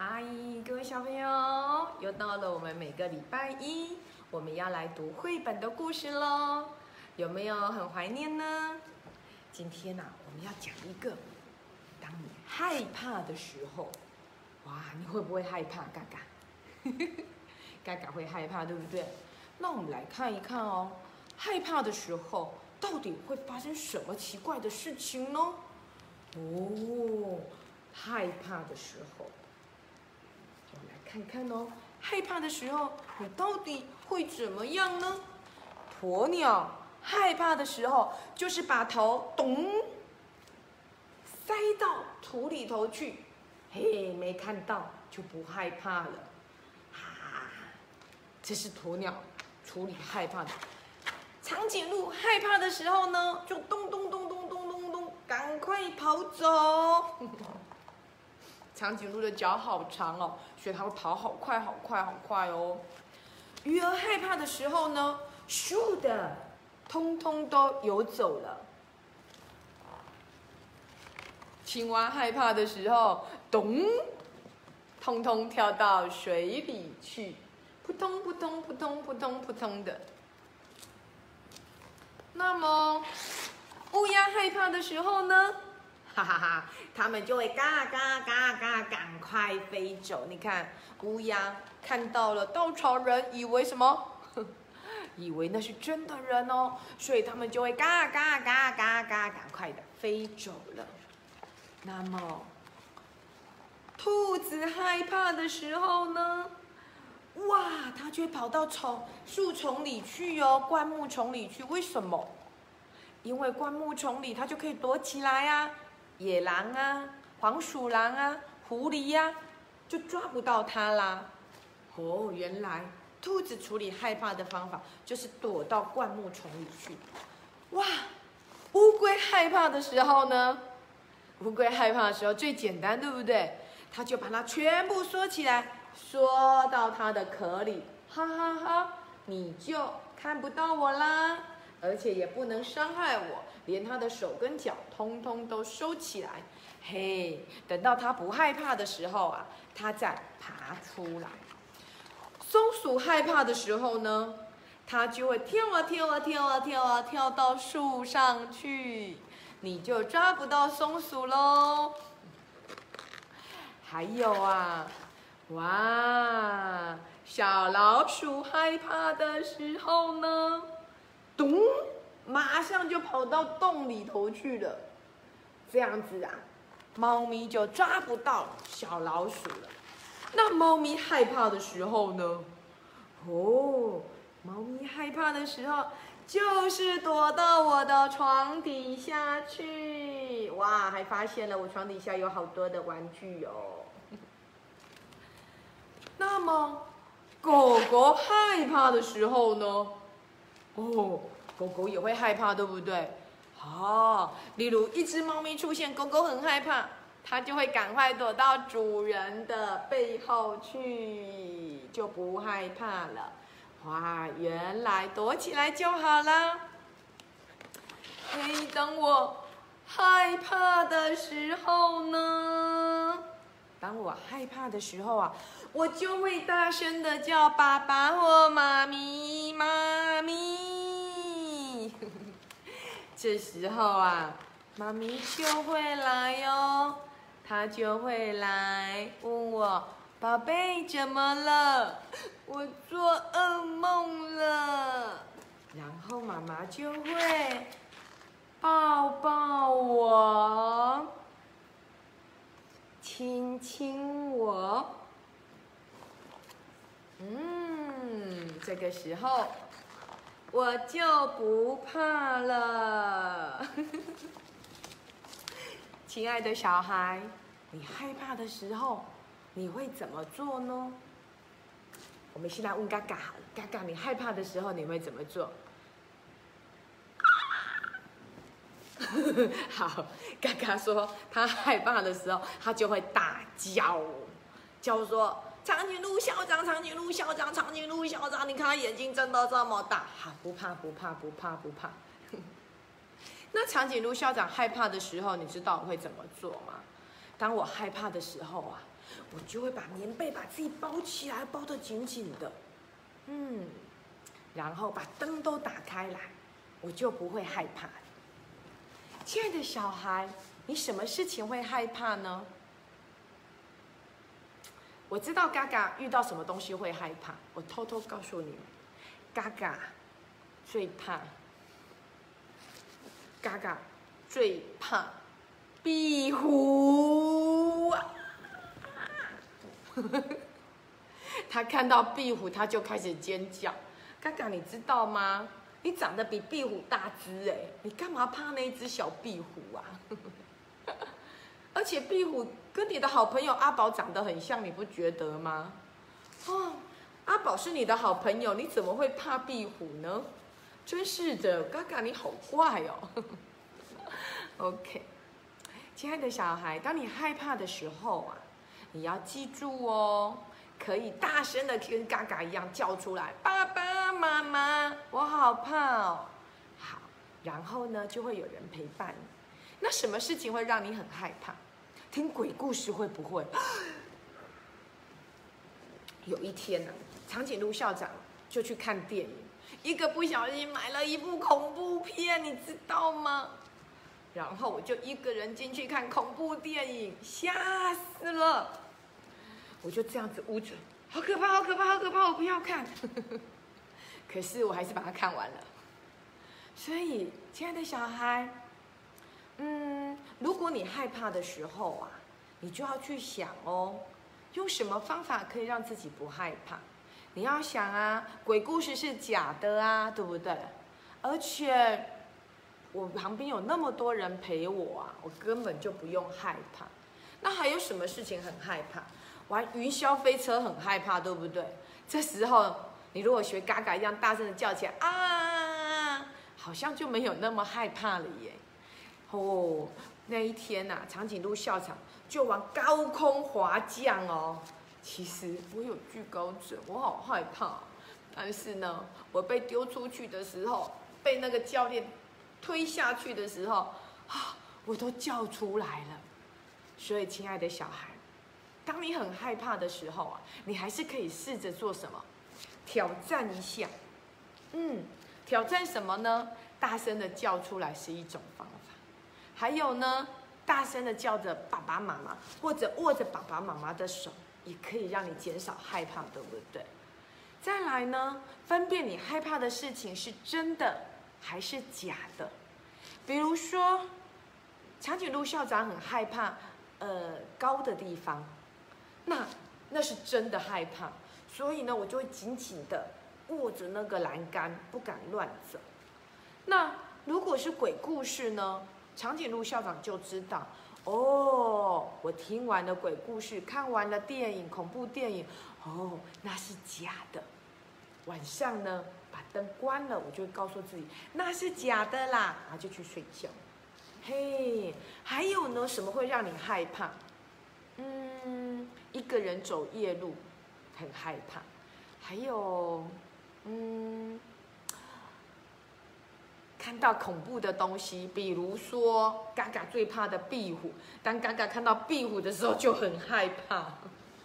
嗨，各位小朋友，又到了我们每个礼拜一我们要来读绘本的故事喽，有没有很怀念呢？今天呢、我们要讲一个，当你害怕的时候，哇，你会不会害怕？嘎嘎，嘎嘎会害怕，对不对？那我们来看一看哦，害怕的时候到底会发生什么奇怪的事情呢？哦，害怕的时候。看看哦，害怕的时候你到底会怎么样呢？鸵鸟害怕的时候，就是把头咚塞到土里头去，嘿，没看到就不害怕了。哈，这是鸵鸟处理害怕的。长颈鹿害怕的时候呢，就咚咚咚咚咚咚咚，赶快跑走。长颈鹿的脚好长哦，所以它会跑好快、好快、好快哦。鱼儿害怕的时候呢，咻的，通通都游走了。青蛙害怕的时候，咚，通通跳到水里去，扑通扑通扑通扑通扑通的。那么，乌鸦害怕的时候呢？哈哈哈，他们就会嘎嘎嘎嘎赶快飞走。你看，乌鸦看到了稻草人，以为什么？以为那是真的人哦，所以他们就会嘎嘎嘎嘎嘎赶快的飞走了。那么，兔子害怕的时候呢？哇，它就会跑到丛树丛里去哦，灌木丛里去。为什么？因为灌木丛里它就可以躲起来呀、野狼啊、黄鼠狼啊、狐狸呀、就抓不到它啦。哦，原来兔子处理害怕的方法就是躲到灌木丛里去。哇，乌龟害怕的时候呢？乌龟害怕的时候最简单，对不对？它就把它全部缩起来，缩到它的壳里，哈哈哈你就看不到我啦，而且也不能伤害我，连他的手跟脚通通都收起来。嘿，等到他不害怕的时候啊，他再爬出来。松鼠害怕的时候呢，它就会跳啊跳啊跳啊跳啊跳到树上去，你就抓不到松鼠喽。还有啊，哇，小老鼠害怕的时候呢，咚，马上就跑到洞里头去了。这样子啊，猫咪就抓不到小老鼠了。那猫咪害怕的时候呢？哦，猫咪害怕的时候，就是躲到我的床底下去。哇，还发现了我床底下有好多的玩具哦。那么，狗狗害怕的时候呢？哦，狗狗也会害怕，对不对？哦，例如一只猫咪出现，狗狗很害怕，它就会赶快躲到主人的背后去，就不害怕了。哇，原来躲起来就好啦。嘿，当我害怕的时候呢？当我害怕的时候啊，我就会大声的叫爸爸或妈咪，妈咪。这时候啊，妈咪就会来哦，她就会来问我：“宝贝，怎么了？我做噩梦了。”然后妈妈就会抱抱我，亲亲我。嗯，这个时候我就不怕了。亲爱的小孩，你害怕的时候，你会怎么做呢？我们先来问嘎嘎，嘎嘎，你害怕的时候你会怎么做？好，嘎嘎说他害怕的时候，他就会大叫，叫说长颈鹿校长，长颈鹿校长，长颈鹿校长，你看他眼睛睁得这么大，好，不怕不怕不怕不怕。那长颈鹿校长害怕的时候，你知道我会怎么做吗？当我害怕的时候啊，我就会把棉被把自己包起来，包得紧紧的，嗯，然后把灯都打开来，我就不会害怕。亲爱的小孩，你什么事情会害怕呢？我知道嘎嘎遇到什么东西会害怕，我偷偷告诉你们，嘎嘎最怕，嘎嘎最怕壁虎。他看到壁虎，他就开始尖叫。嘎嘎，你知道吗？你长得比壁虎大只哎，你干嘛怕那只小壁虎啊？而且壁虎跟你的好朋友阿宝长得很像，你不觉得吗？哦，阿宝是你的好朋友，你怎么会怕壁虎呢？真是的，嘎嘎你好怪哦。OK，亲爱的小孩，当你害怕的时候啊，你要记住哦，可以大声的跟嘎嘎一样叫出来：“爸爸妈妈，我好怕哦。”好，然后呢，就会有人陪伴你。那什么事情会让你很害怕？听鬼故事会不会？有一天呢，长颈鹿校长就去看电影，一个不小心买了一部恐怖片，你知道吗？然后我就一个人进去看恐怖电影，吓死了！我就这样子捂着，好可怕，好可怕，好可怕，我不要看。可是我还是把它看完了。所以，亲爱的小孩。嗯，如果你害怕的时候啊，你就要去想哦，用什么方法可以让自己不害怕？你要想啊，鬼故事是假的啊，对不对？而且我旁边有那么多人陪我啊，我根本就不用害怕。那还有什么事情很害怕？玩云霄飞车很害怕，对不对？这时候你如果学嘎嘎一样大声的叫起来啊，好像就没有那么害怕了耶。哦，那一天呐，长颈鹿校长就往高空滑降哦。其实我有惧高症，我好害怕。但是呢，我被丢出去的时候，被那个教练推下去的时候，啊，我都叫出来了。所以，亲爱的小孩，当你很害怕的时候啊，你还是可以试着做什么？挑战一下。嗯，挑战什么呢？大声的叫出来是一种方法。还有呢，大声的叫着爸爸妈妈，或者握着爸爸妈妈的手，也可以让你减少害怕，对不对？再来呢，分辨你害怕的事情是真的还是假的。比如说，长颈鹿校长很害怕，呃，高的地方，那那是真的害怕，所以呢，我就会紧紧的握着那个栏杆，不敢乱走。那如果是鬼故事呢？长颈鹿校长就知道，哦，我听完了鬼故事，看完了电影，恐怖电影，哦，那是假的。晚上呢，把灯关了，我就会告诉自己那是假的啦，然后就去睡觉。嘿，还有呢，什么会让你害怕？嗯，一个人走夜路，很害怕。还有，嗯。看到恐怖的东西，比如说嘎嘎最怕的壁虎。当嘎嘎看到壁虎的时候，就很害怕。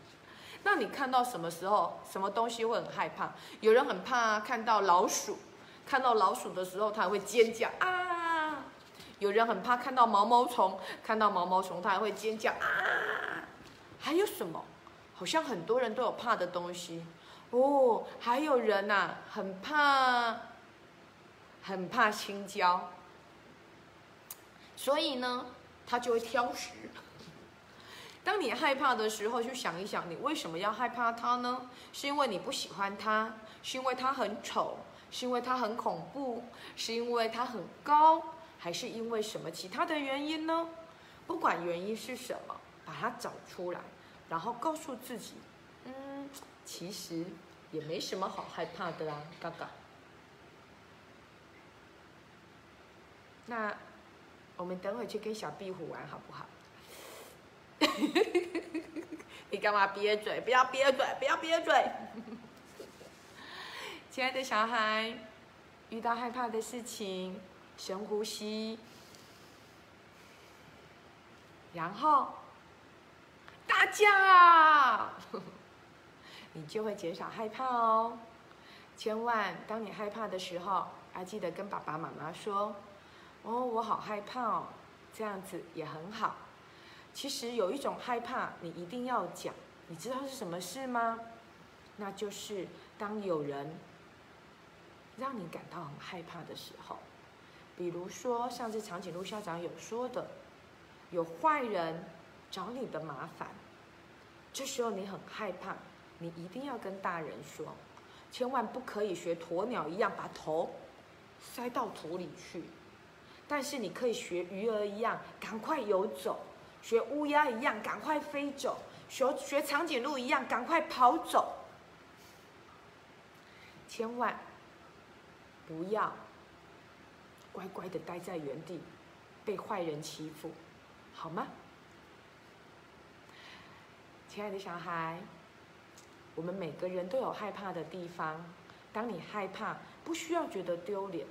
那你看到什么时候，什么东西会很害怕？有人很怕看到老鼠，看到老鼠的时候，他会尖叫啊。有人很怕看到毛毛虫，看到毛毛虫，他还会尖叫啊。还有什么？好像很多人都有怕的东西哦。还有人呐，很怕。很怕青椒，所以呢，他就会挑食。当你害怕的时候，去想一想，你为什么要害怕它呢？是因为你不喜欢它，是因为它很丑，是因为它很恐怖，是因为它很高，还是因为什么其他的原因呢？不管原因是什么，把它找出来，然后告诉自己，嗯，其实也没什么好害怕的啦，嘎嘎。那我们等会去跟小壁虎玩好不好？你干嘛憋嘴？不要憋嘴！不要憋嘴！亲爱的小孩，遇到害怕的事情，深呼吸，然后大叫，你就会减少害怕哦。千万，当你害怕的时候，要记得跟爸爸妈妈说：“哦，我好害怕哦。”这样子也很好。其实有一种害怕，你一定要讲。你知道是什么事吗？那就是当有人让你感到很害怕的时候，比如说上次长颈鹿校长有说的，有坏人找你的麻烦，这时候你很害怕，你一定要跟大人说。千万不可以学鸵鸟一样把头塞到土里去，但是你可以学鱼儿一样赶快游走，学乌鸦一样赶快飞走，学学长颈鹿一样赶快跑走。千万不要乖乖的待在原地，被坏人欺负，好吗？亲爱的小孩。我们每个人都有害怕的地方。当你害怕，不需要觉得丢脸，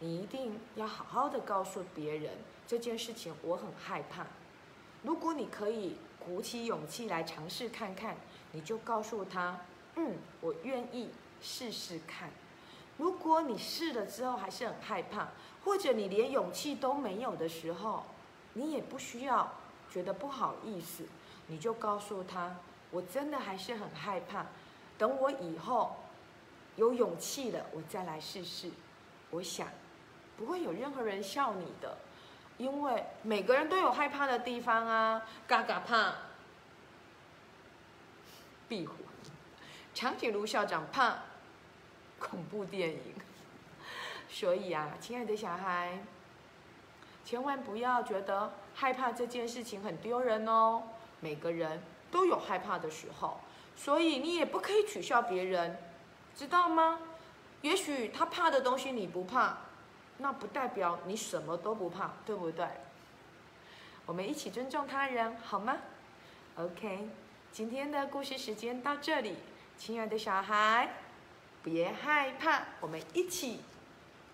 你一定要好好的告诉别人这件事情。我很害怕。如果你可以鼓起勇气来尝试看看，你就告诉他：“嗯，我愿意试试看。”如果你试了之后还是很害怕，或者你连勇气都没有的时候，你也不需要觉得不好意思，你就告诉他。我真的还是很害怕，等我以后有勇气了，我再来试试。我想不会有任何人笑你的，因为每个人都有害怕的地方啊。嘎嘎怕壁虎，长颈鹿校长怕恐怖电影，所以啊，亲爱的小孩，千万不要觉得害怕这件事情很丢人哦。每个人。都有害怕的时候，所以你也不可以取笑别人，知道吗？也许他怕的东西你不怕，那不代表你什么都不怕，对不对？我们一起尊重他人，好吗？OK，今天的故事时间到这里，亲爱的小孩，别害怕，我们一起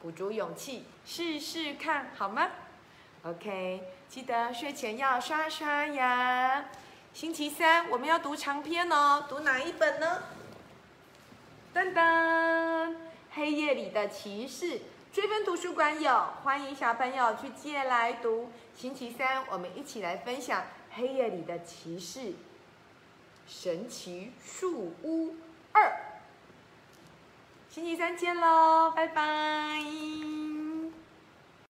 鼓足勇气试试看，好吗？OK，记得睡前要刷刷牙。星期三我们要读长篇哦，读哪一本呢？噔噔，黑夜里的骑士，追分图书馆有，欢迎小朋友去借来读。星期三我们一起来分享《黑夜里的骑士》神奇树屋二。星期三见喽，拜拜。